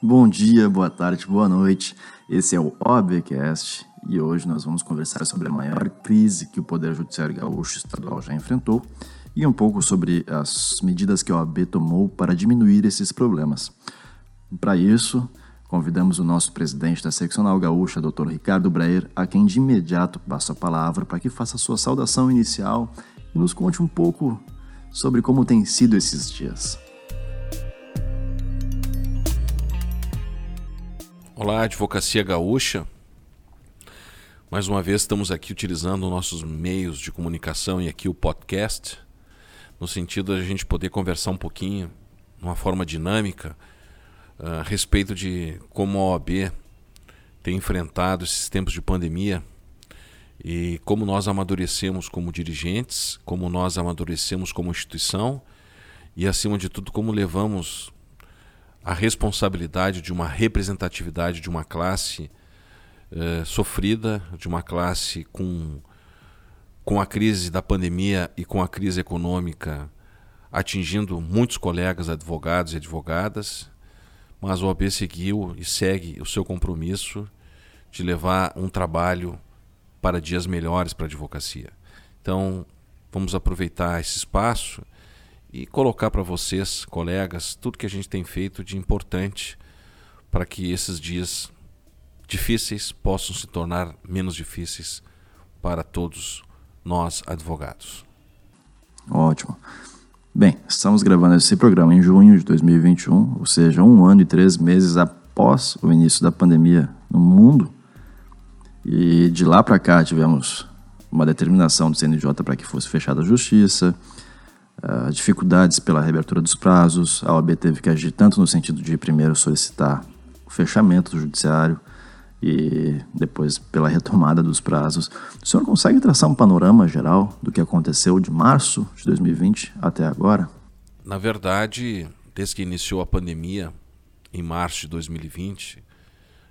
Bom dia, boa tarde, boa noite. Esse é o OBCast e hoje nós vamos conversar sobre a maior crise que o Poder Judiciário Gaúcho Estadual já enfrentou e um pouco sobre as medidas que a OAB tomou para diminuir esses problemas. Para isso, convidamos o nosso presidente da Seccional Gaúcha, Dr. Ricardo Breyer, a quem de imediato passo a palavra para que faça sua saudação inicial e nos conte um pouco sobre como tem sido esses dias. Olá, Advocacia Gaúcha. Mais uma vez estamos aqui utilizando nossos meios de comunicação e aqui o podcast, no sentido de a gente poder conversar um pouquinho, de uma forma dinâmica, a respeito de como a OAB tem enfrentado esses tempos de pandemia e como nós amadurecemos como dirigentes, como nós amadurecemos como instituição e, acima de tudo, como levamos a responsabilidade de uma representatividade de uma classe eh, sofrida, de uma classe com, com a crise da pandemia e com a crise econômica atingindo muitos colegas advogados e advogadas, mas o OAB seguiu e segue o seu compromisso de levar um trabalho para dias melhores para a advocacia. Então, vamos aproveitar esse espaço e colocar para vocês, colegas, tudo que a gente tem feito de importante para que esses dias difíceis possam se tornar menos difíceis para todos nós advogados. Ótimo. Bem, estamos gravando esse programa em junho de 2021, ou seja, um ano e três meses após o início da pandemia no mundo. E de lá para cá tivemos uma determinação do CNJ para que fosse fechada a justiça, uh, dificuldades pela reabertura dos prazos. A OAB teve que agir tanto no sentido de primeiro solicitar o fechamento do judiciário e depois pela retomada dos prazos. O senhor consegue traçar um panorama geral do que aconteceu de março de 2020 até agora? Na verdade, desde que iniciou a pandemia, em março de 2020,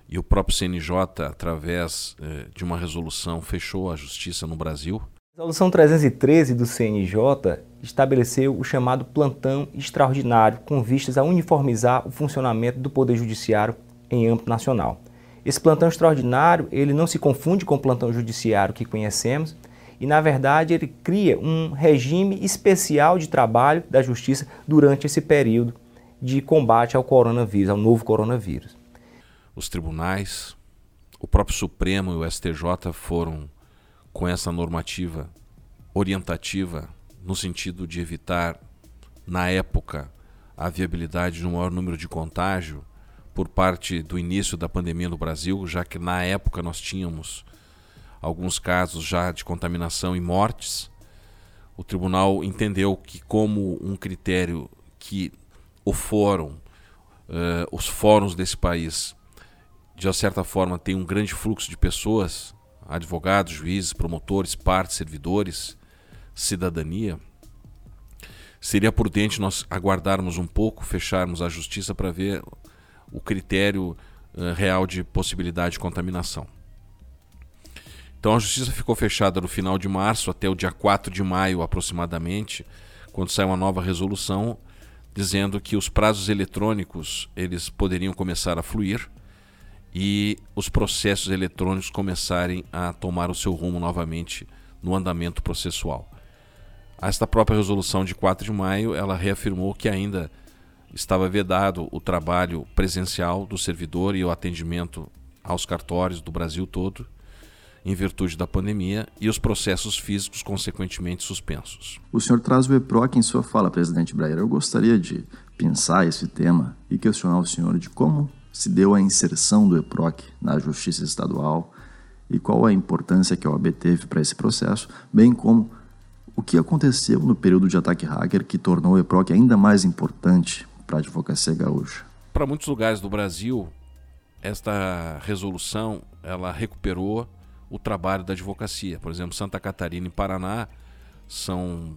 e o próprio CNJ, através eh, de uma resolução, fechou a justiça no Brasil, a resolução 313 do CNJ estabeleceu o chamado plantão extraordinário com vistas a uniformizar o funcionamento do Poder Judiciário em âmbito nacional. Esse plantão extraordinário, ele não se confunde com o plantão judiciário que conhecemos e, na verdade, ele cria um regime especial de trabalho da justiça durante esse período de combate ao coronavírus, ao novo coronavírus. Os tribunais, o próprio Supremo e o STJ foram com essa normativa orientativa no sentido de evitar, na época, a viabilidade de um maior número de contágio por parte do início da pandemia no Brasil, já que na época nós tínhamos alguns casos já de contaminação e mortes. O tribunal entendeu que, como um critério que o fórum, uh, os fóruns desse país, de certa forma, tem um grande fluxo de pessoas, advogados, juízes, promotores, partes, servidores, cidadania, seria prudente nós aguardarmos um pouco, fecharmos a justiça para ver o critério uh, real de possibilidade de contaminação. Então a justiça ficou fechada no final de março até o dia 4 de maio aproximadamente, quando sai uma nova resolução dizendo que os prazos eletrônicos eles poderiam começar a fluir e os processos eletrônicos começarem a tomar o seu rumo novamente no andamento processual. Esta própria resolução de 4 de maio, ela reafirmou que ainda estava vedado o trabalho presencial do servidor e o atendimento aos cartórios do Brasil todo, em virtude da pandemia, e os processos físicos consequentemente suspensos. O senhor traz o EPROC em sua fala, presidente Breyer. Eu gostaria de pensar esse tema e questionar o senhor de como se deu a inserção do EPROC na Justiça Estadual e qual a importância que a OAB teve para esse processo, bem como o que aconteceu no período de ataque hacker que tornou o EPROC ainda mais importante para a advocacia gaúcha. Para muitos lugares do Brasil, esta resolução ela recuperou o trabalho da advocacia. Por exemplo, Santa Catarina e Paraná são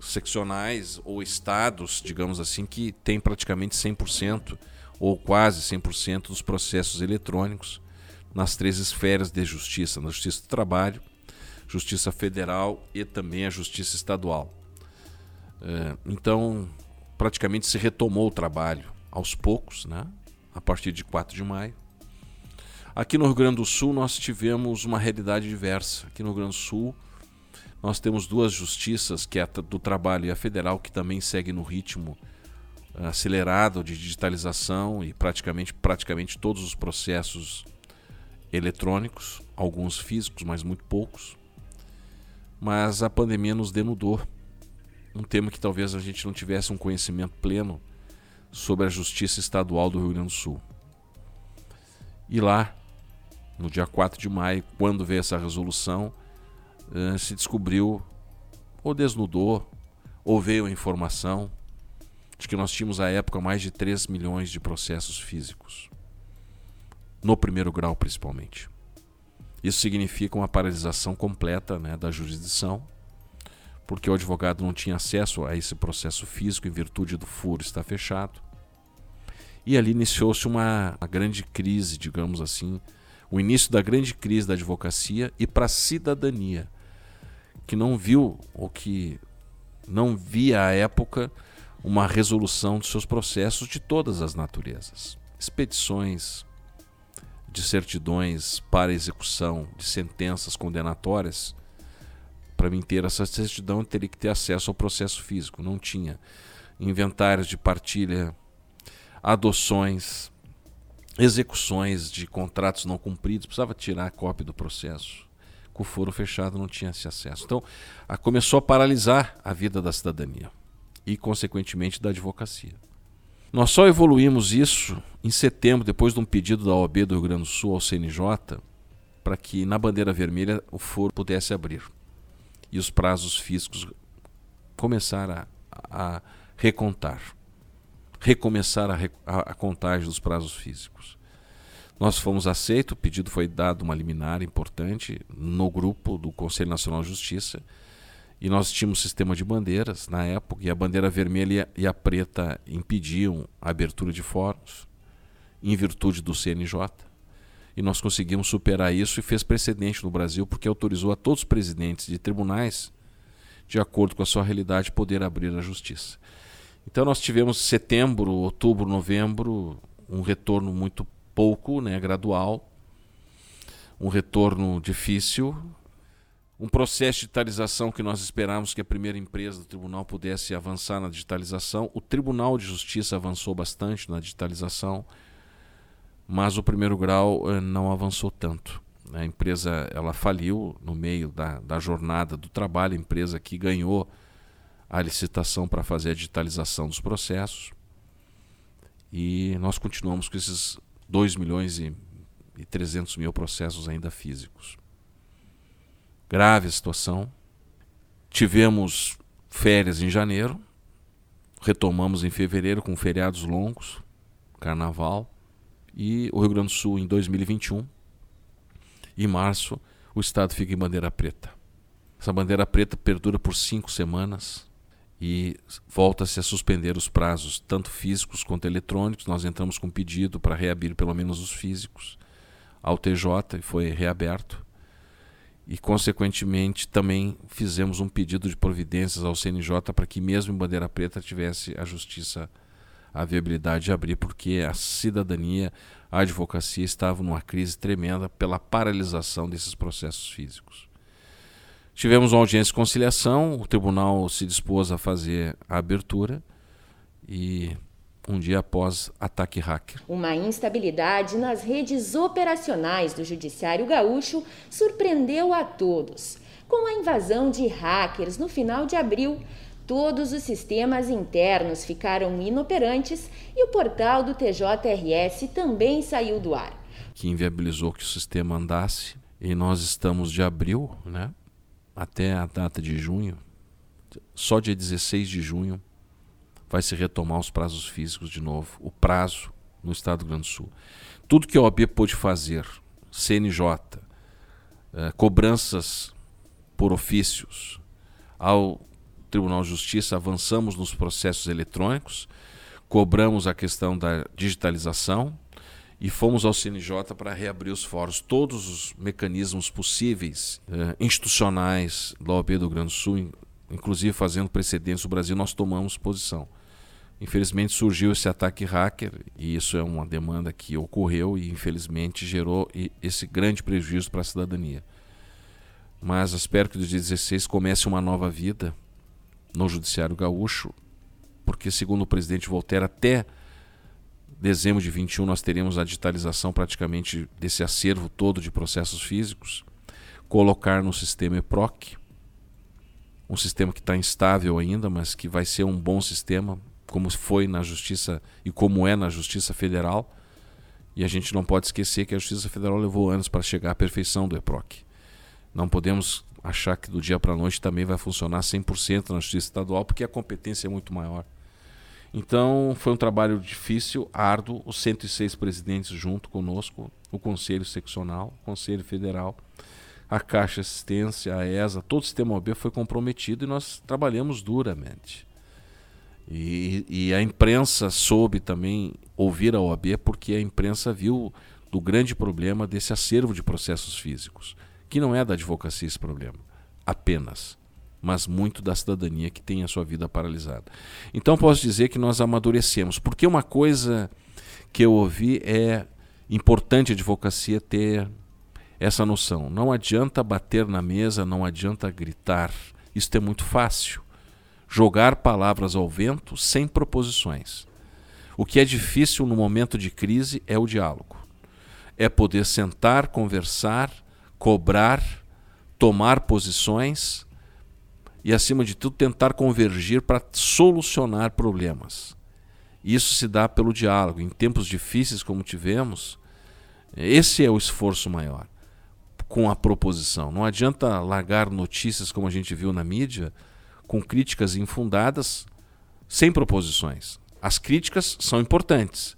seccionais ou estados, digamos assim, que têm praticamente 100% ou quase 100% dos processos eletrônicos nas três esferas de justiça: na Justiça do Trabalho, Justiça Federal e também a Justiça Estadual. É, então, praticamente se retomou o trabalho aos poucos, né? a partir de 4 de maio. Aqui no Rio Grande do Sul nós tivemos uma realidade diversa. Aqui no Rio Grande do Sul nós temos duas justiças, que é a do trabalho e a federal, que também segue no ritmo acelerado de digitalização e praticamente, praticamente todos os processos eletrônicos, alguns físicos, mas muito poucos. Mas a pandemia nos denudou. Um tema que talvez a gente não tivesse um conhecimento pleno sobre a Justiça Estadual do Rio Grande do Sul. E lá, no dia 4 de maio, quando veio essa resolução, eh, se descobriu, ou desnudou, ou veio a informação de que nós tínhamos à época mais de 3 milhões de processos físicos. No primeiro grau, principalmente. Isso significa uma paralisação completa né, da jurisdição, porque o advogado não tinha acesso a esse processo físico em virtude do furo estar fechado. E ali iniciou-se uma, uma grande crise, digamos assim, o início da grande crise da advocacia e para a cidadania, que não viu ou que não via à época uma resolução dos seus processos de todas as naturezas. Expedições de certidões para execução de sentenças condenatórias. Para mim ter essa certidão, eu teria que ter acesso ao processo físico. Não tinha. Inventários de partilha adoções, execuções de contratos não cumpridos, precisava tirar a cópia do processo. Com o foro fechado não tinha esse acesso. Então, começou a paralisar a vida da cidadania e, consequentemente, da advocacia. Nós só evoluímos isso em setembro, depois de um pedido da OAB do Rio Grande do Sul ao CNJ, para que na bandeira vermelha o foro pudesse abrir e os prazos físicos começaram a, a recontar recomeçar a, a, a contagem dos prazos físicos. Nós fomos aceitos, o pedido foi dado uma liminar importante no grupo do Conselho Nacional de Justiça e nós tínhamos sistema de bandeiras na época e a bandeira vermelha e a preta impediam a abertura de fóruns em virtude do CNJ. E nós conseguimos superar isso e fez precedente no Brasil porque autorizou a todos os presidentes de tribunais, de acordo com a sua realidade, poder abrir a justiça. Então nós tivemos setembro, outubro, novembro, um retorno muito pouco, né, gradual, um retorno difícil, um processo de digitalização que nós esperávamos que a primeira empresa do tribunal pudesse avançar na digitalização. O Tribunal de Justiça avançou bastante na digitalização, mas o primeiro grau eh, não avançou tanto. A empresa ela faliu no meio da, da jornada do trabalho, a empresa que ganhou a licitação para fazer a digitalização dos processos. E nós continuamos com esses 2 milhões e, e 300 mil processos ainda físicos. Grave a situação. Tivemos férias em janeiro, retomamos em fevereiro com feriados longos, carnaval, e o Rio Grande do Sul em 2021. Em março, o estado fica em bandeira preta. Essa bandeira preta perdura por cinco semanas e volta-se a suspender os prazos, tanto físicos quanto eletrônicos. Nós entramos com pedido para reabrir pelo menos os físicos ao TJ e foi reaberto. E, consequentemente, também fizemos um pedido de providências ao CNJ para que, mesmo em bandeira preta, tivesse a justiça a viabilidade de abrir, porque a cidadania, a advocacia estava numa crise tremenda pela paralisação desses processos físicos. Tivemos uma audiência de conciliação, o tribunal se dispôs a fazer a abertura e um dia após ataque hacker. Uma instabilidade nas redes operacionais do Judiciário Gaúcho surpreendeu a todos. Com a invasão de hackers no final de abril, todos os sistemas internos ficaram inoperantes e o portal do TJRS também saiu do ar. Que inviabilizou que o sistema andasse. E nós estamos de abril, né? até a data de junho, só dia 16 de junho, vai se retomar os prazos físicos de novo, o prazo no Estado do Rio Grande do Sul. Tudo que a OAB pôde fazer, CNJ, eh, cobranças por ofícios ao Tribunal de Justiça, avançamos nos processos eletrônicos, cobramos a questão da digitalização, e fomos ao CNJ para reabrir os fóruns, todos os mecanismos possíveis, eh, institucionais da OAB do Rio Grande do Sul, inclusive fazendo precedentes no Brasil, nós tomamos posição. Infelizmente surgiu esse ataque hacker e isso é uma demanda que ocorreu e infelizmente gerou esse grande prejuízo para a cidadania. Mas espero que 2016 comece uma nova vida no Judiciário Gaúcho, porque segundo o presidente Voltaire, até dezembro de 21 nós teremos a digitalização praticamente desse acervo todo de processos físicos, colocar no sistema EPROC, um sistema que está instável ainda, mas que vai ser um bom sistema, como foi na Justiça e como é na Justiça Federal. E a gente não pode esquecer que a Justiça Federal levou anos para chegar à perfeição do EPROC. Não podemos achar que do dia para a noite também vai funcionar 100% na Justiça Estadual, porque a competência é muito maior. Então, foi um trabalho difícil, árduo, os 106 presidentes junto conosco, o Conselho Seccional, o Conselho Federal, a Caixa Assistência, a ESA, todo o sistema OAB foi comprometido e nós trabalhamos duramente. E, e, a imprensa soube também ouvir a OAB porque a imprensa viu do grande problema desse acervo de processos físicos, que não é da advocacia esse problema, apenas, mas muito da cidadania que tem a sua vida paralisada. Então posso dizer que nós amadurecemos, porque uma coisa que eu ouvi é importante a advocacia ter essa noção. Não adianta bater na mesa, não adianta gritar. Isso é muito fácil. Jogar palavras ao vento sem proposições. O que é difícil no momento de crise é o diálogo. É poder sentar, conversar, cobrar, tomar posições e, acima de tudo, tentar convergir para solucionar problemas. Isso se dá pelo diálogo. Em tempos difíceis como tivemos, esse é o esforço maior com a proposição. Não adianta largar notícias como a gente viu na mídia com críticas infundadas sem proposições. As críticas são importantes,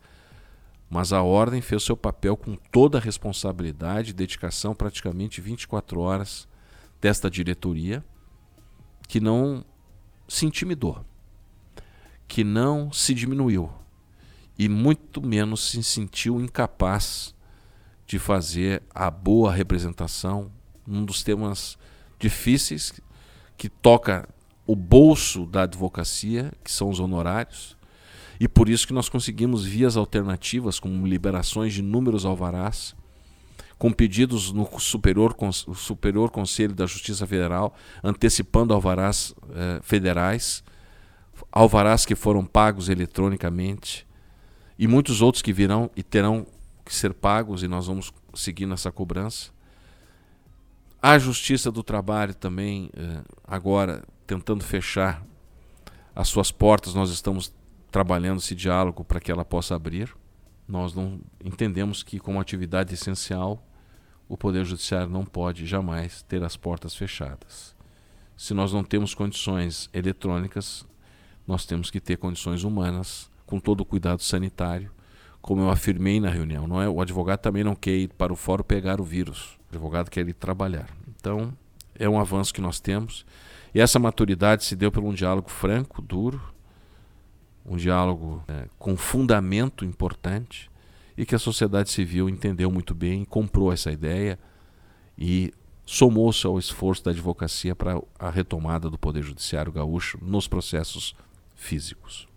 mas a ordem fez seu papel com toda a responsabilidade e dedicação, praticamente 24 horas desta diretoria, que não se intimidou, que não se diminuiu e muito menos se sentiu incapaz de fazer a boa representação num dos temas difíceis que toca o bolso da advocacia, que são os honorários, e por isso que nós conseguimos vias alternativas, como liberações de inúmeros alvarás, com pedidos no Superior, Superior Conselho da Justiça Federal, antecipando alvarás eh, federais, alvarás que foram pagos eletronicamente, e muitos outros que virão e terão que ser pagos e nós vamos seguir nessa cobrança. A Justiça do Trabalho também, eh, agora tentando fechar as suas portas, nós estamos trabalhando esse diálogo para que ela possa abrir. Nós não entendemos que, como atividade essencial, o Poder Judiciário não pode jamais ter as portas fechadas. Se nós não temos condições eletrônicas, nós temos que ter condições humanas, com todo o cuidado sanitário, como eu afirmei na reunião, não é? O advogado também não quer ir para o fórum pegar o vírus. O advogado quer ir trabalhar. Então, é um avanço que nós temos. E essa maturidade se deu por um diálogo franco, duro, um diálogo é, com fundamento importante e que a sociedade civil entendeu muito bem, comprou essa ideia e somou-se ao esforço da advocacia para a retomada do Poder Judiciário gaúcho nos processos físicos.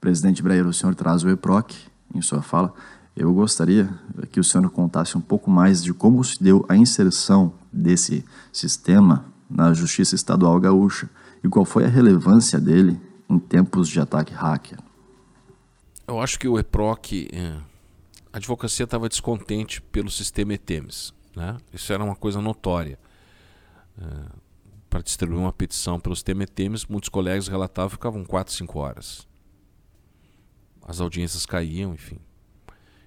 Presidente Breyer, o senhor traz o EPROC em sua fala. Eu gostaria que o senhor contasse um pouco mais de como se deu a inserção desse sistema na Justiça Estadual Gaúcha e qual foi a relevância dele em tempos de ataque hacker. Eu acho que o EPROC, é, a advocacia estava descontente pelo sistema ETEMES. Né? Isso era uma coisa notória. É, para distribuir uma petição pelo sistema ETEMES, muitos colegas relatavam que ficavam 4, 5 horas as audiências caíam, enfim.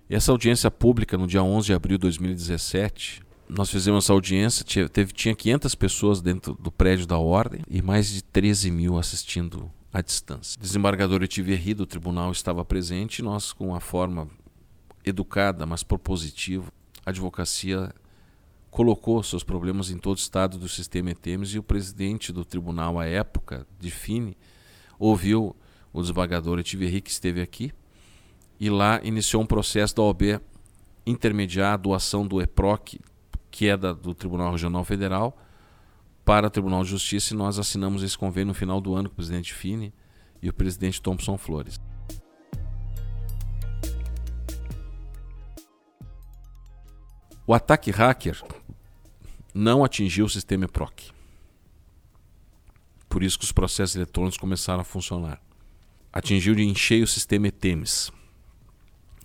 E essa audiência pública, no dia 11 de abril de 2017, nós fizemos essa audiência, tinha, teve, tinha 500 pessoas dentro do prédio da ordem e mais de 13 mil assistindo à distância. Desembargador Etiverri do tribunal estava presente e nós, com uma forma educada, mas propositiva, a advocacia colocou seus problemas em todo o estado do sistema ETEMES e o presidente do tribunal à época, Define, ouviu o desembargador Etiverri, que esteve aqui, e lá iniciou um processo da OAB intermediar a doação do EPROC, que é da, do Tribunal Regional Federal, para o Tribunal de Justiça, e nós assinamos esse convênio no final do ano com o presidente Fini, e o presidente Thompson Flores. O ataque hacker não atingiu o sistema EPROC. Por isso que os processos eletrônicos começaram a funcionar. Atingiu de encher o sistema ETEMES,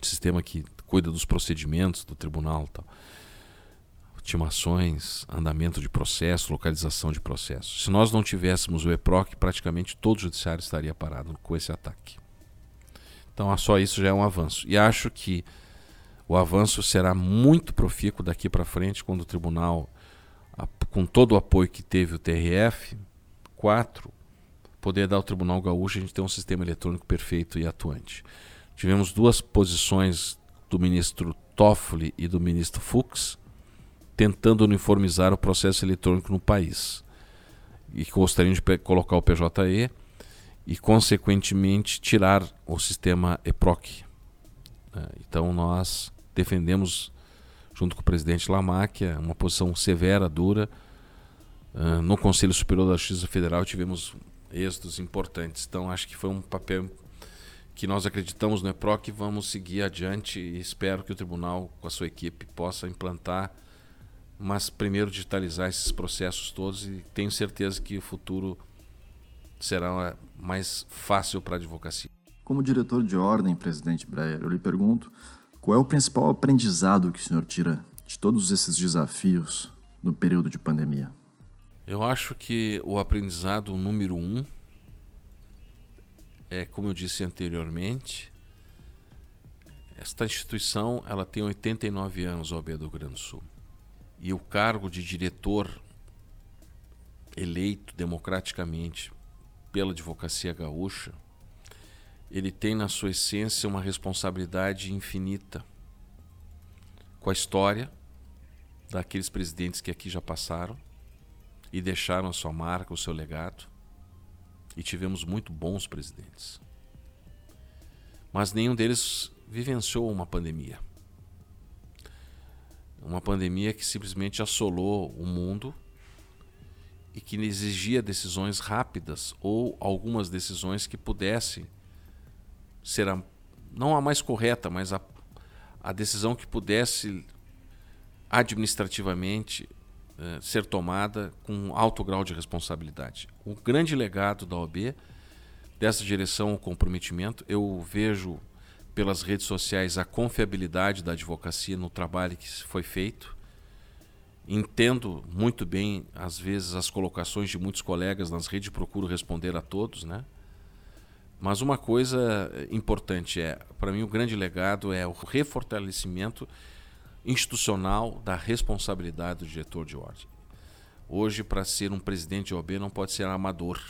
sistema que cuida dos procedimentos do tribunal, tal. Ultimações, andamento de processo, localização de processo. Se nós não tivéssemos o EPROC, praticamente todo o judiciário estaria parado com esse ataque. Então, só isso já é um avanço. E acho que o avanço será muito profícuo daqui para frente, quando o tribunal, com todo o apoio que teve o TRF, 4, poder dar ao Tribunal Gaúcho a gente ter um sistema eletrônico perfeito e atuante. Tivemos duas posições do ministro Toffoli e do ministro Fux tentando uniformizar o processo eletrônico no país e gostariam de colocar o PJE e, consequentemente, tirar o sistema EPROC. Né? Então, nós defendemos, junto com o presidente Lamáquia, uma posição severa, dura. Uh, no Conselho Superior da Justiça Federal tivemos êxitos importantes. Então, acho que foi um papel que nós acreditamos no EPROC e vamos seguir adiante e espero que o tribunal, com a sua equipe, possa implantar, mas primeiro digitalizar esses processos todos e tenho certeza que o futuro será mais fácil para a advocacia. Como diretor de ordem, presidente Breyer, eu lhe pergunto qual é o principal aprendizado que o senhor tira de todos esses desafios no período de pandemia? Eu acho que o aprendizado número um é, como eu disse anteriormente, esta instituição ela tem 89 anos, a OAB do Grande Sul. E o cargo de diretor eleito democraticamente pela advocacia gaúcha ele tem na sua essência uma responsabilidade infinita com a história daqueles presidentes que aqui já passaram e deixaram a sua marca, o seu legado. E tivemos muito bons presidentes. Mas nenhum deles vivenciou uma pandemia. Uma pandemia que simplesmente assolou o mundo e que exigia decisões rápidas ou algumas decisões que pudessem ser a, não a mais correta, mas a, a decisão que pudesse administrativamente eh, ser tomada com alto grau de responsabilidade. O grande legado da OAB, dessa direção, o comprometimento, eu vejo pelas redes sociais a confiabilidade da advocacia no trabalho que foi feito. Entendo muito bem, às vezes, as colocações de muitos colegas nas redes, procuro responder a todos, né? Mas uma coisa importante é, para mim, o grande legado é o refortalecimento institucional da responsabilidade do diretor de ordem. Hoje, para ser um presidente de OB, não pode ser amador.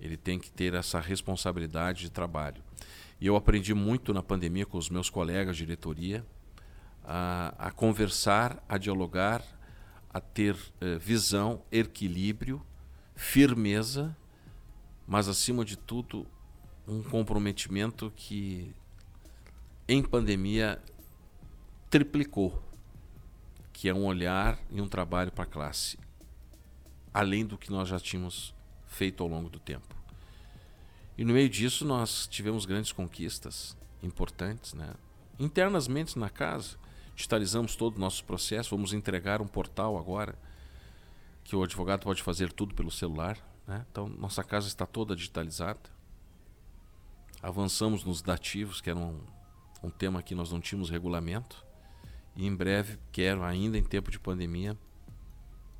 Ele tem que ter essa responsabilidade de trabalho. E eu aprendi muito na pandemia com os meus colegas de diretoria a, a conversar, a dialogar, a ter uh, visão, equilíbrio, firmeza, mas acima de tudo um comprometimento que em pandemia triplicou, que é um olhar e um trabalho para a classe, além do que nós já tínhamos feito ao longo do tempo. E no meio disso nós tivemos grandes conquistas importantes, né? Internamente na casa, digitalizamos todo o nosso processo, vamos entregar um portal agora que o advogado pode fazer tudo pelo celular, né? Então nossa casa está toda digitalizada avançamos nos dativos, que era um, um tema que nós não tínhamos regulamento. E em breve, quero, ainda em tempo de pandemia,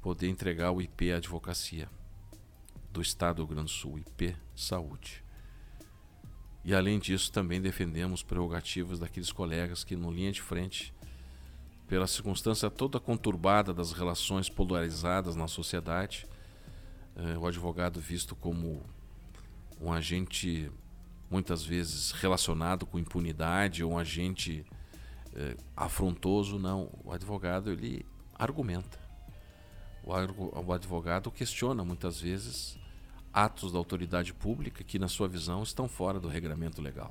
poder entregar o IP Advocacia do Estado do Rio Grande do Sul, IP Saúde. E além disso, também defendemos prerrogativas daqueles colegas que, no linha de frente, pela circunstância toda conturbada das relações polarizadas na sociedade, eh, o advogado visto como um agente muitas vezes relacionado com impunidade um agente eh, afrontoso, não. O advogado ele argumenta. O, o advogado questiona muitas vezes atos da autoridade pública que, na sua visão, estão fora do regramento legal.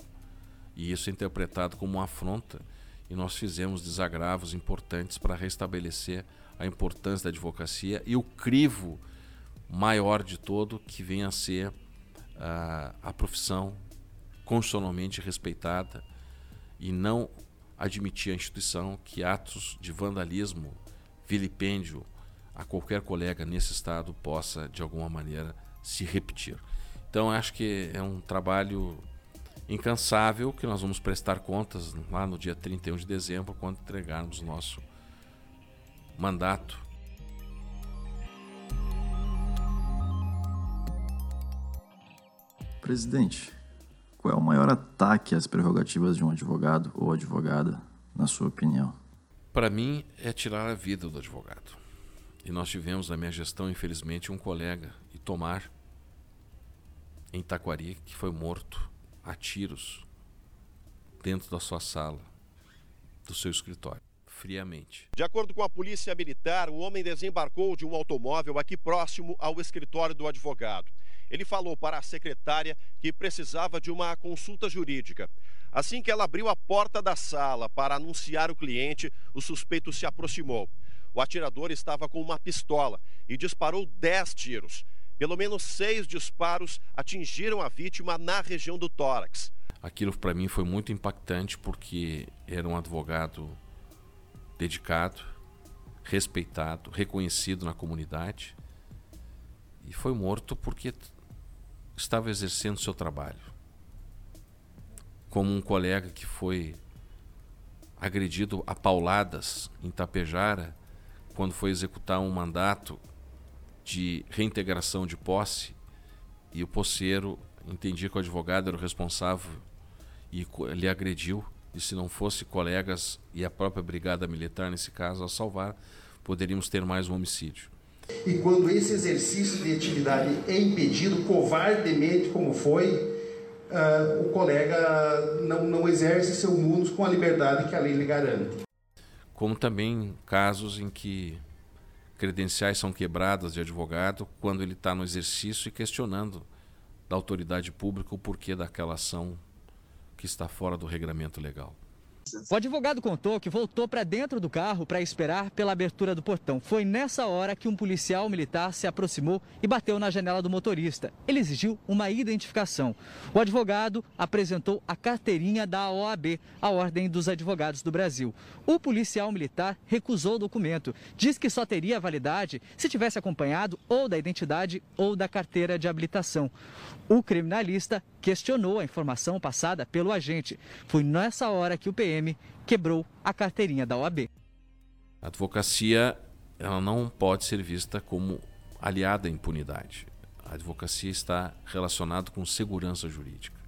E isso é interpretado como uma afronta, e nós fizemos desagravos importantes para restabelecer a importância da advocacia e o crivo maior de todo que vem a ser a, a profissão constitucionalmente respeitada e não admitir a instituição que atos de vandalismo, vilipêndio a qualquer colega nesse estado possa de alguma maneira se repetir. Então acho que é um trabalho incansável que nós vamos prestar contas lá no dia 31 de dezembro quando entregarmos o nosso mandato. Presidente, qual é o maior ataque às prerrogativas de um advogado ou advogada, na sua opinião? Para mim, é tirar a vida do advogado. E nós tivemos na minha gestão, infelizmente, um colega, Itomar, em Taquari, que foi morto a tiros dentro da sua sala, do seu escritório, friamente. De acordo com a polícia militar, o homem desembarcou de um automóvel aqui próximo ao escritório do advogado. Ele falou para a secretária que precisava de uma consulta jurídica. Assim que ela abriu a porta da sala para anunciar o cliente, o suspeito se aproximou. O atirador estava com uma pistola e disparou dez tiros. Pelo menos seis disparos atingiram a vítima na região do tórax. Aquilo para mim foi muito impactante porque era um advogado dedicado, respeitado, reconhecido na comunidade e foi morto porque estava exercendo seu trabalho. Como um colega que foi agredido a pauladas em Tapejara quando foi executar um mandato de reintegração de posse e o poceiro entendia que o advogado era o responsável e ele agrediu e se não fosse colegas e a própria brigada militar nesse caso a salvar, poderíamos ter mais um homicídio. E quando esse exercício de atividade é impedido covardemente, como foi, uh, o colega não, não exerce seu mundos com a liberdade que a lei lhe garante. Como também casos em que credenciais são quebradas de advogado quando ele está no exercício e questionando da autoridade pública o porquê daquela ação que está fora do regramento legal. O advogado contou que voltou para dentro do carro para esperar pela abertura do portão. Foi nessa hora que um policial militar se aproximou e bateu na janela do motorista. Ele exigiu uma identificação. O advogado apresentou a carteirinha da OAB, a Ordem dos Advogados do Brasil. O policial militar recusou o documento. Diz que só teria validade se tivesse acompanhado ou da identidade ou da carteira de habilitação. O criminalista questionou a informação passada pelo agente. Foi nessa hora que o PM quebrou a carteirinha da OAB. A advocacia ela não pode ser vista como aliada à impunidade. A advocacia está relacionada com segurança jurídica.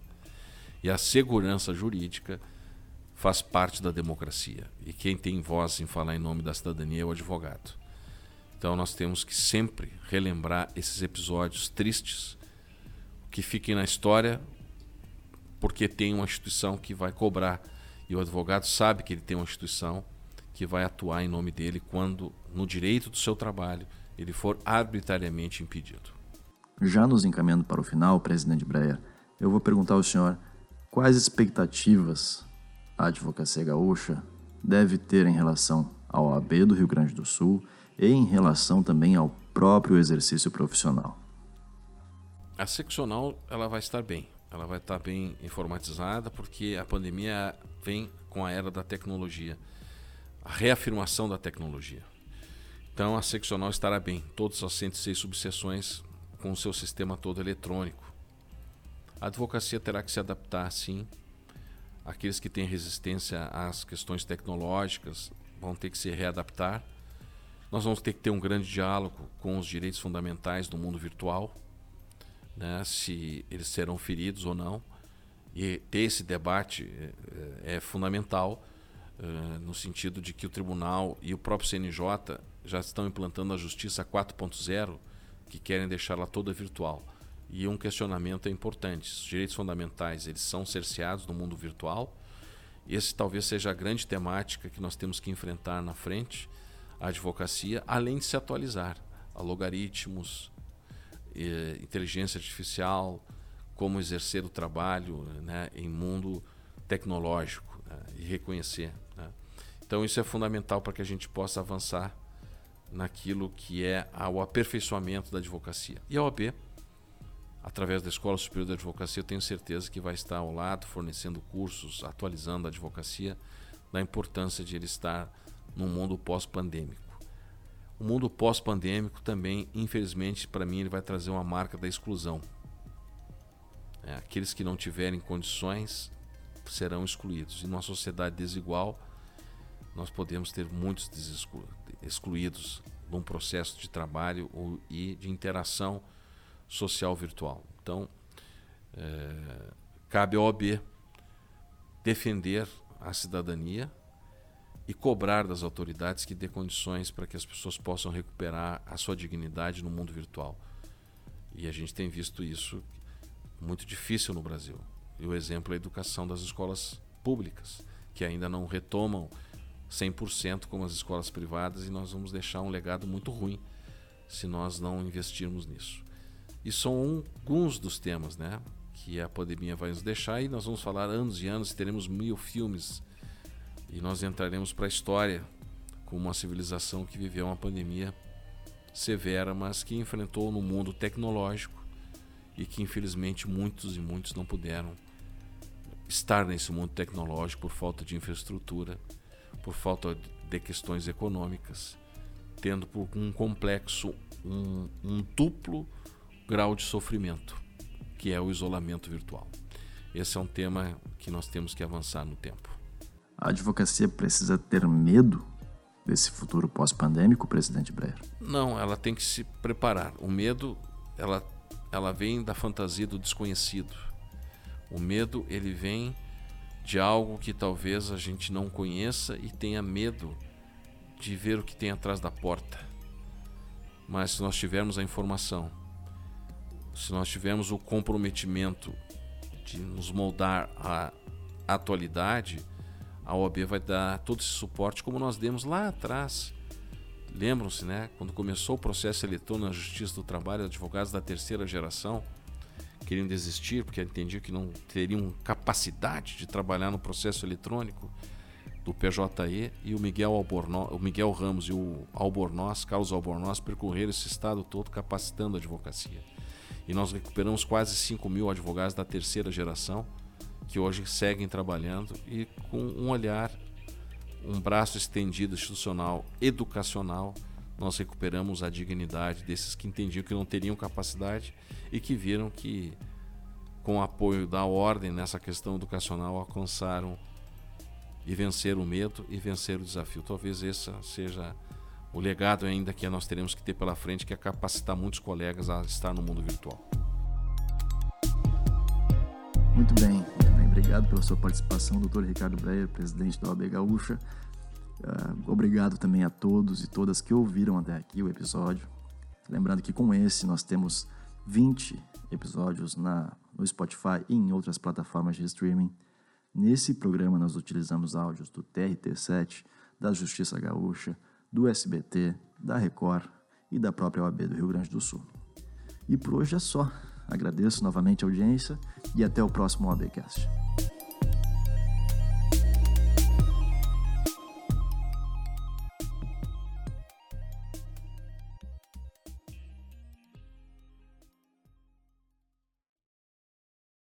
E a segurança jurídica faz parte da democracia. E quem tem voz em falar em nome da cidadania é o advogado. Então nós temos que sempre relembrar esses episódios tristes que fiquem na história, porque tem uma instituição que vai cobrar. E o advogado sabe que ele tem uma instituição que vai atuar em nome dele quando, no direito do seu trabalho, ele for arbitrariamente impedido. Já nos encaminhando para o final, presidente Breyer, eu vou perguntar ao senhor quais expectativas a advocacia gaúcha deve ter em relação ao AB do Rio Grande do Sul e em relação também ao próprio exercício profissional. A seccional ela vai estar bem, ela vai estar bem informatizada porque a pandemia vem com a era da tecnologia, a reafirmação da tecnologia. Então a seccional estará bem, todas as 106 subseções com o seu sistema todo eletrônico. A advocacia terá que se adaptar, sim. Aqueles que têm resistência às questões tecnológicas vão ter que se readaptar. Nós vamos ter que ter um grande diálogo com os direitos fundamentais do mundo virtual né, se eles serão feridos ou não. E ter esse debate é, é fundamental uh, no sentido de que o tribunal e o próprio CNJ já estão implantando a justiça 4.0, que querem deixá-la toda virtual. E um questionamento é importante: os direitos fundamentais eles são cerceados no mundo virtual. Esse talvez seja a grande temática que nós temos que enfrentar na frente, a advocacia, além de se atualizar a logaritmos, eh, inteligência artificial, como exercer o trabalho né, em mundo tecnológico né, e reconhecer. Né. Então isso é fundamental para que a gente possa avançar naquilo que é o aperfeiçoamento da advocacia. E a OAB, através da Escola Superior da Advocacia, eu tenho certeza que vai estar ao lado, fornecendo cursos, atualizando a advocacia, da importância de ele estar num mundo pós-pandêmico. O mundo pós-pandêmico também, infelizmente, para mim, ele vai trazer uma marca da exclusão. É, aqueles que não tiverem condições serão excluídos. E numa sociedade desigual, nós podemos ter muitos excluídos num processo de trabalho e de interação social virtual. Então, é, cabe ao OAB defender a cidadania e cobrar das autoridades que dê condições para que as pessoas possam recuperar a sua dignidade no mundo virtual. E a gente tem visto isso muito difícil no Brasil. E o exemplo é a educação das escolas públicas, que ainda não retomam 100% como as escolas privadas e nós vamos deixar um legado muito ruim se nós não investirmos nisso. E são alguns dos temas né, que a pandemia vai nos deixar e nós vamos falar anos e anos, teremos mil filmes e nós entraremos para a história como uma civilização que viveu uma pandemia severa, mas que enfrentou no mundo tecnológico e que infelizmente muitos e muitos não puderam estar nesse mundo tecnológico por falta de infraestrutura, por falta de questões econômicas, tendo por um complexo, um, um duplo grau de sofrimento, que é o isolamento virtual. Esse é um tema que nós temos que avançar no tempo. A advocacia precisa ter medo desse futuro pós-pandêmico, presidente Breyer? Não, ela tem que se preparar. O medo, ela, ela vem da fantasia do desconhecido. O medo, ele vem de algo que talvez a gente não conheça e tenha medo de ver o que tem atrás da porta. Mas se nós tivermos a informação, se nós tivermos o comprometimento de nos moldar à atualidade, a OAB vai dar todo esse suporte como nós demos lá atrás. Lembram-se, né? Quando começou o processo eletrônico na Justiça do Trabalho, advogados da terceira geração queriam desistir porque entendiam que não teriam capacidade de trabalhar no processo eletrônico do PJE e o Miguel, Albornoz, o Miguel Ramos e o Albornoz, Carlos Albornoz, percorreram esse estado todo capacitando a advocacia. E nós recuperamos quase 5 mil advogados da terceira geração que hoje seguem trabalhando e com um olhar, um braço estendido institucional, educacional, nós recuperamos a dignidade desses que entendiam que não teriam capacidade e que viram que, com o apoio da ordem nessa questão educacional, alcançaram e vencer o medo e vencer o desafio. Talvez esse seja o legado ainda que nós teremos que ter pela frente, que é capacitar muitos colegas a estar no mundo virtual. Muito bem. Obrigado pela sua participação, doutor Ricardo Breyer, presidente da OAB Gaúcha. Uh, obrigado também a todos e todas que ouviram até aqui o episódio. Lembrando que com esse nós temos 20 episódios na, no Spotify e em outras plataformas de streaming. Nesse programa nós utilizamos áudios do TRT7, da Justiça Gaúcha, do SBT, da Record e da própria OAB do Rio Grande do Sul. E por hoje é só. Agradeço novamente a audiência e até o próximo OABcast.